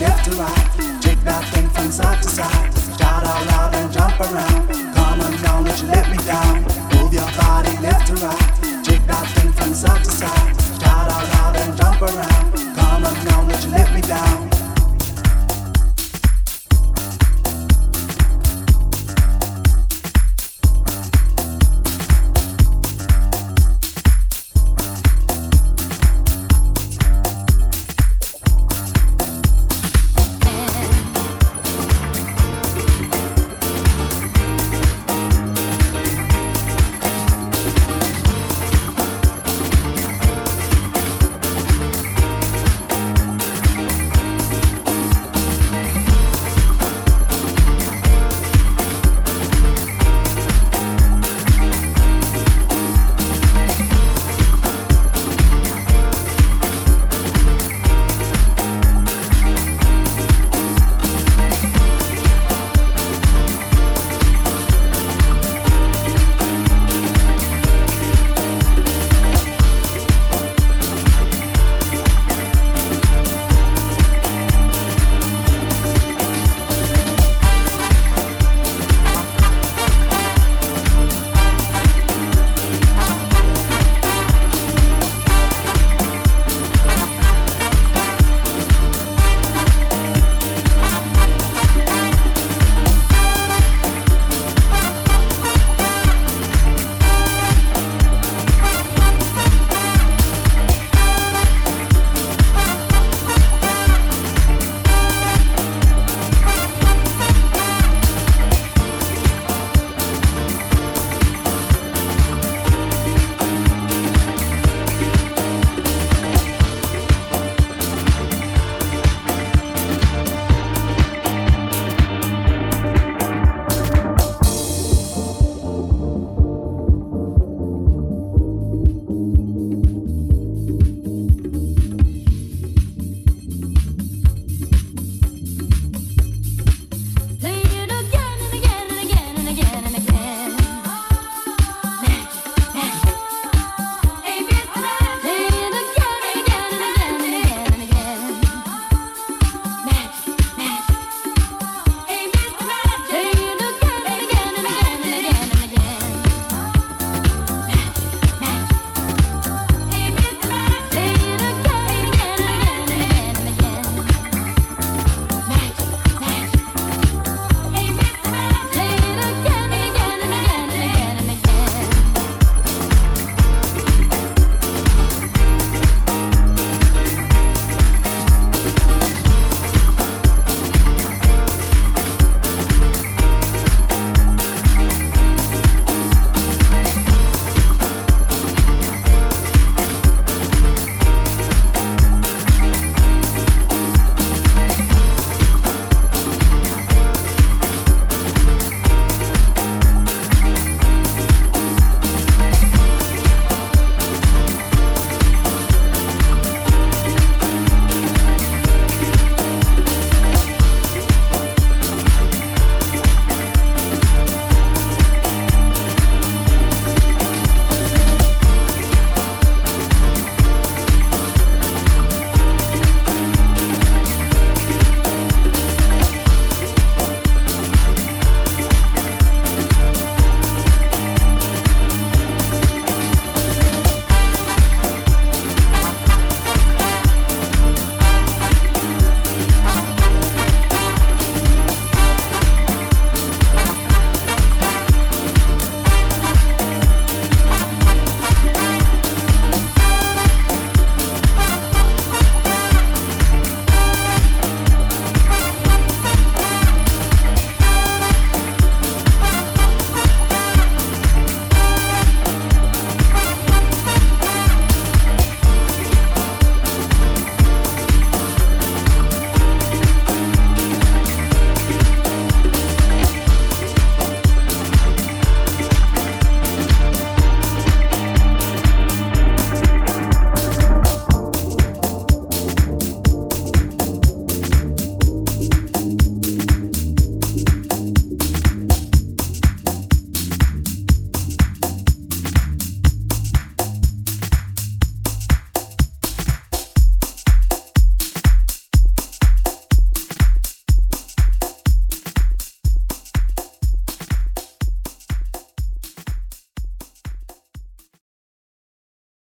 left to right. Take that thing from side to side. Shout out loud and jump around. Come on down, let you let me down. Move your body left to right. Take that thing from side to side. Shout out loud and jump around.